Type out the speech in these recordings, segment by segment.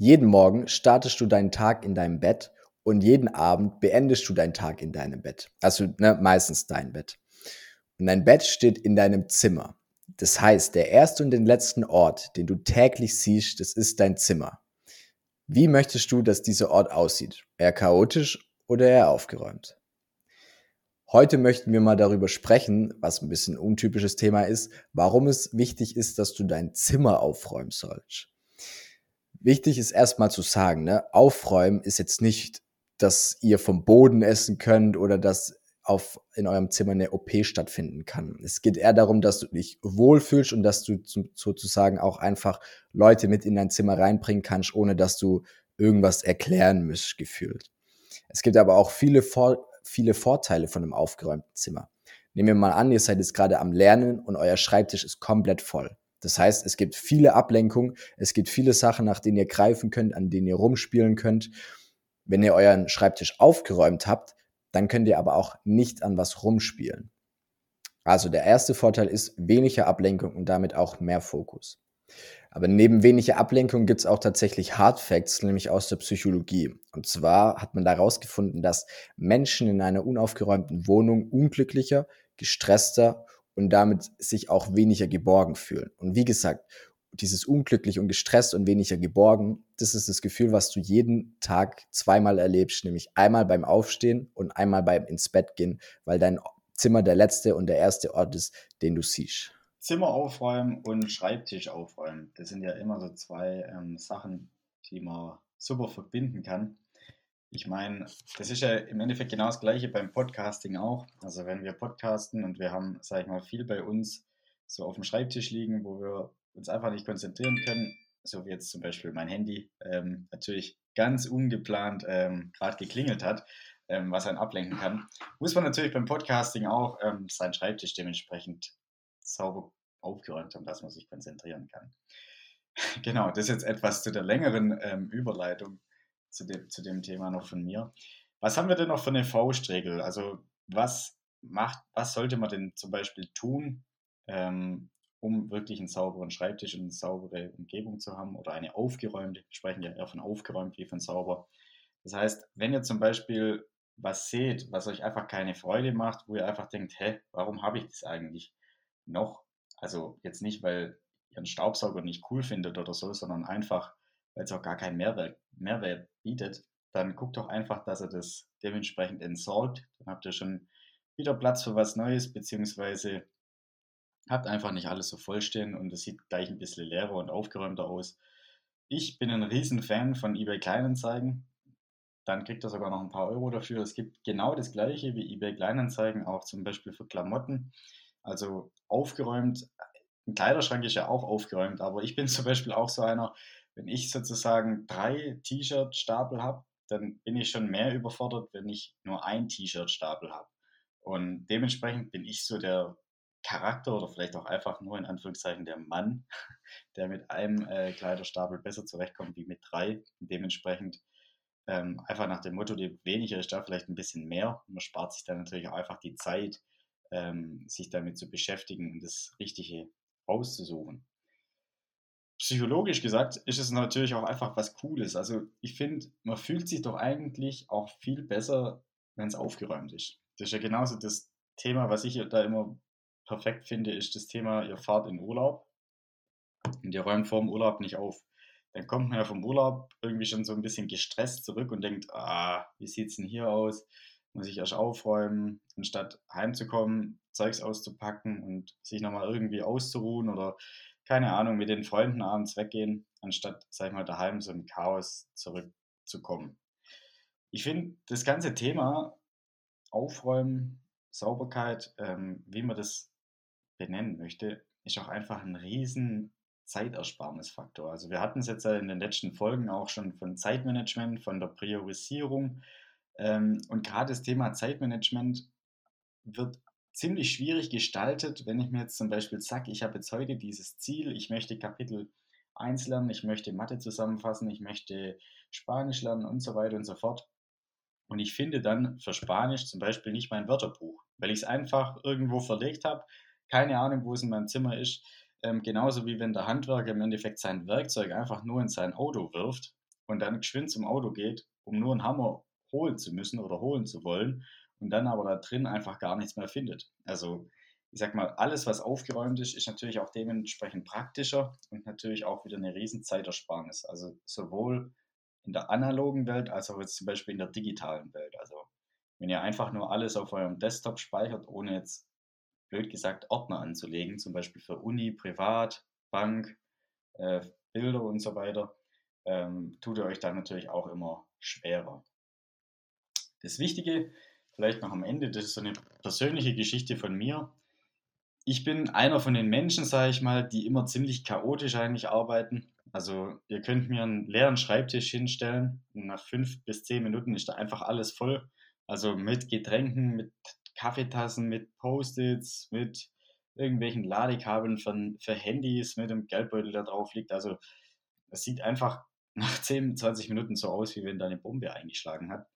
Jeden Morgen startest du deinen Tag in deinem Bett und jeden Abend beendest du deinen Tag in deinem Bett. Also ne, meistens dein Bett. Und dein Bett steht in deinem Zimmer. Das heißt, der erste und den letzten Ort, den du täglich siehst, das ist dein Zimmer. Wie möchtest du, dass dieser Ort aussieht? Eher chaotisch oder eher aufgeräumt? Heute möchten wir mal darüber sprechen, was ein bisschen untypisches Thema ist, warum es wichtig ist, dass du dein Zimmer aufräumen sollst. Wichtig ist erstmal zu sagen, ne, aufräumen ist jetzt nicht, dass ihr vom Boden essen könnt oder dass auf, in eurem Zimmer eine OP stattfinden kann. Es geht eher darum, dass du dich wohlfühlst und dass du sozusagen auch einfach Leute mit in dein Zimmer reinbringen kannst, ohne dass du irgendwas erklären müsst, gefühlt. Es gibt aber auch viele, Vor viele Vorteile von einem aufgeräumten Zimmer. Nehmen wir mal an, ihr seid jetzt gerade am Lernen und euer Schreibtisch ist komplett voll. Das heißt, es gibt viele Ablenkungen, es gibt viele Sachen, nach denen ihr greifen könnt, an denen ihr rumspielen könnt. Wenn ihr euren Schreibtisch aufgeräumt habt, dann könnt ihr aber auch nicht an was rumspielen. Also der erste Vorteil ist weniger Ablenkung und damit auch mehr Fokus. Aber neben weniger Ablenkung gibt es auch tatsächlich Hard Facts, nämlich aus der Psychologie. Und zwar hat man da herausgefunden, dass Menschen in einer unaufgeräumten Wohnung unglücklicher, gestresster und damit sich auch weniger geborgen fühlen. Und wie gesagt, dieses unglücklich und gestresst und weniger geborgen, das ist das Gefühl, was du jeden Tag zweimal erlebst, nämlich einmal beim Aufstehen und einmal beim ins Bett gehen, weil dein Zimmer der letzte und der erste Ort ist, den du siehst. Zimmer aufräumen und Schreibtisch aufräumen, das sind ja immer so zwei ähm, Sachen, die man super verbinden kann. Ich meine, das ist ja im Endeffekt genau das Gleiche beim Podcasting auch. Also wenn wir podcasten und wir haben, sag ich mal, viel bei uns so auf dem Schreibtisch liegen, wo wir uns einfach nicht konzentrieren können, so wie jetzt zum Beispiel mein Handy ähm, natürlich ganz ungeplant ähm, gerade geklingelt hat, ähm, was einen ablenken kann, muss man natürlich beim Podcasting auch ähm, seinen Schreibtisch dementsprechend sauber aufgeräumt haben, dass man sich konzentrieren kann. genau, das ist jetzt etwas zu der längeren ähm, Überleitung zu dem, zu dem Thema noch von mir. Was haben wir denn noch für eine Faustregel? Also was macht, was sollte man denn zum Beispiel tun, ähm, um wirklich einen sauberen Schreibtisch und eine saubere Umgebung zu haben oder eine aufgeräumte. Wir sprechen ja eher von aufgeräumt wie von sauber. Das heißt, wenn ihr zum Beispiel was seht, was euch einfach keine Freude macht, wo ihr einfach denkt, hä, warum habe ich das eigentlich noch? Also jetzt nicht, weil ihr einen Staubsauger nicht cool findet oder so, sondern einfach, weil es auch gar keinen Mehrwert, Mehrwert bietet, dann guckt doch einfach, dass ihr das dementsprechend entsorgt. Dann habt ihr schon wieder Platz für was Neues, beziehungsweise habt einfach nicht alles so vollstehen und es sieht gleich ein bisschen leerer und aufgeräumter aus. Ich bin ein riesen Fan von eBay Kleinanzeigen. Dann kriegt ihr sogar noch ein paar Euro dafür. Es gibt genau das gleiche wie eBay Kleinanzeigen, auch zum Beispiel für Klamotten. Also aufgeräumt. Ein Kleiderschrank ist ja auch aufgeräumt, aber ich bin zum Beispiel auch so einer, wenn ich sozusagen drei T-Shirt-Stapel habe, dann bin ich schon mehr überfordert, wenn ich nur ein T-Shirt-Stapel habe. Und dementsprechend bin ich so der Charakter oder vielleicht auch einfach nur in Anführungszeichen der Mann, der mit einem äh, Kleiderstapel besser zurechtkommt wie mit drei. Und dementsprechend ähm, einfach nach dem Motto, die weniger ist da vielleicht ein bisschen mehr. Man spart sich dann natürlich auch einfach die Zeit, ähm, sich damit zu beschäftigen und das Richtige rauszusuchen. Psychologisch gesagt ist es natürlich auch einfach was Cooles. Also ich finde, man fühlt sich doch eigentlich auch viel besser, wenn es aufgeräumt ist. Das ist ja genauso das Thema, was ich da immer perfekt finde, ist das Thema, ihr fahrt in Urlaub und ihr räumt vor dem Urlaub nicht auf. Dann kommt man ja vom Urlaub irgendwie schon so ein bisschen gestresst zurück und denkt, ah, wie sieht es denn hier aus? Muss ich erst aufräumen, anstatt heimzukommen, Zeugs auszupacken und sich nochmal irgendwie auszuruhen oder keine Ahnung, mit den Freunden abends weggehen, anstatt, sag ich mal, daheim so im Chaos zurückzukommen. Ich finde das ganze Thema Aufräumen, Sauberkeit, ähm, wie man das benennen möchte, ist auch einfach ein riesen Zeitersparnisfaktor. Also wir hatten es jetzt in den letzten Folgen auch schon von Zeitmanagement, von der Priorisierung. Ähm, und gerade das Thema Zeitmanagement wird ziemlich schwierig gestaltet, wenn ich mir jetzt zum Beispiel sage, ich habe jetzt heute dieses Ziel, ich möchte Kapitel 1 lernen, ich möchte Mathe zusammenfassen, ich möchte Spanisch lernen und so weiter und so fort. Und ich finde dann für Spanisch zum Beispiel nicht mein Wörterbuch, weil ich es einfach irgendwo verlegt habe keine Ahnung, wo es in meinem Zimmer ist. Ähm, genauso wie wenn der Handwerker im Endeffekt sein Werkzeug einfach nur in sein Auto wirft und dann geschwind zum Auto geht, um nur einen Hammer holen zu müssen oder holen zu wollen und dann aber da drin einfach gar nichts mehr findet. Also ich sag mal, alles, was aufgeräumt ist, ist natürlich auch dementsprechend praktischer und natürlich auch wieder eine riesen Zeitersparnis. Also sowohl in der analogen Welt als auch jetzt zum Beispiel in der digitalen Welt. Also wenn ihr einfach nur alles auf eurem Desktop speichert, ohne jetzt blöd gesagt Ordner anzulegen, zum Beispiel für Uni, Privat, Bank, äh, Bilder und so weiter, ähm, tut ihr euch dann natürlich auch immer schwerer. Das Wichtige, vielleicht noch am Ende, das ist so eine persönliche Geschichte von mir ich bin einer von den Menschen, sage ich mal, die immer ziemlich chaotisch eigentlich arbeiten. Also ihr könnt mir einen leeren Schreibtisch hinstellen und nach fünf bis zehn Minuten ist da einfach alles voll. Also mit Getränken, mit Kaffeetassen, mit Post-its, mit irgendwelchen Ladekabeln für, für Handys, mit dem Geldbeutel, der drauf liegt. Also es sieht einfach nach 10, 20 Minuten so aus, wie wenn da eine Bombe eingeschlagen hat.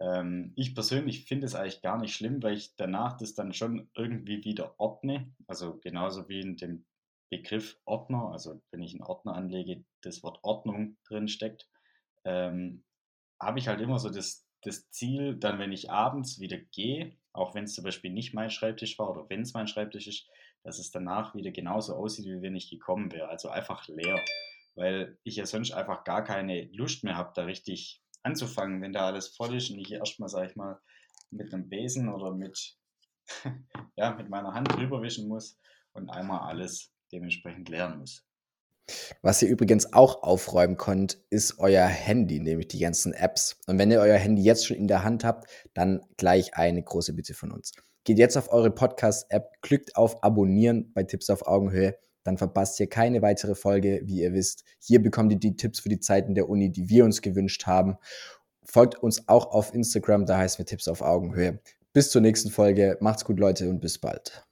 Ähm, ich persönlich finde es eigentlich gar nicht schlimm, weil ich danach das dann schon irgendwie wieder ordne. Also genauso wie in dem Begriff Ordner, also wenn ich einen Ordner anlege, das Wort Ordnung drin steckt, ähm, habe ich halt immer so das, das Ziel, dann wenn ich abends wieder gehe, auch wenn es zum Beispiel nicht mein Schreibtisch war oder wenn es mein Schreibtisch ist, dass es danach wieder genauso aussieht, wie wenn ich gekommen wäre. Also einfach leer, weil ich ja sonst einfach gar keine Lust mehr habe, da richtig anzufangen, wenn da alles voll ist und ich erstmal, sage ich mal, mit einem Besen oder mit, ja, mit meiner Hand drüber wischen muss und einmal alles dementsprechend leeren muss. Was ihr übrigens auch aufräumen könnt, ist euer Handy, nämlich die ganzen Apps. Und wenn ihr euer Handy jetzt schon in der Hand habt, dann gleich eine große Bitte von uns. Geht jetzt auf eure Podcast-App, klickt auf Abonnieren bei Tipps auf Augenhöhe, dann verpasst ihr keine weitere Folge, wie ihr wisst. Hier bekommt ihr die Tipps für die Zeiten der Uni, die wir uns gewünscht haben. Folgt uns auch auf Instagram, da heißen wir Tipps auf Augenhöhe. Bis zur nächsten Folge. Macht's gut, Leute, und bis bald.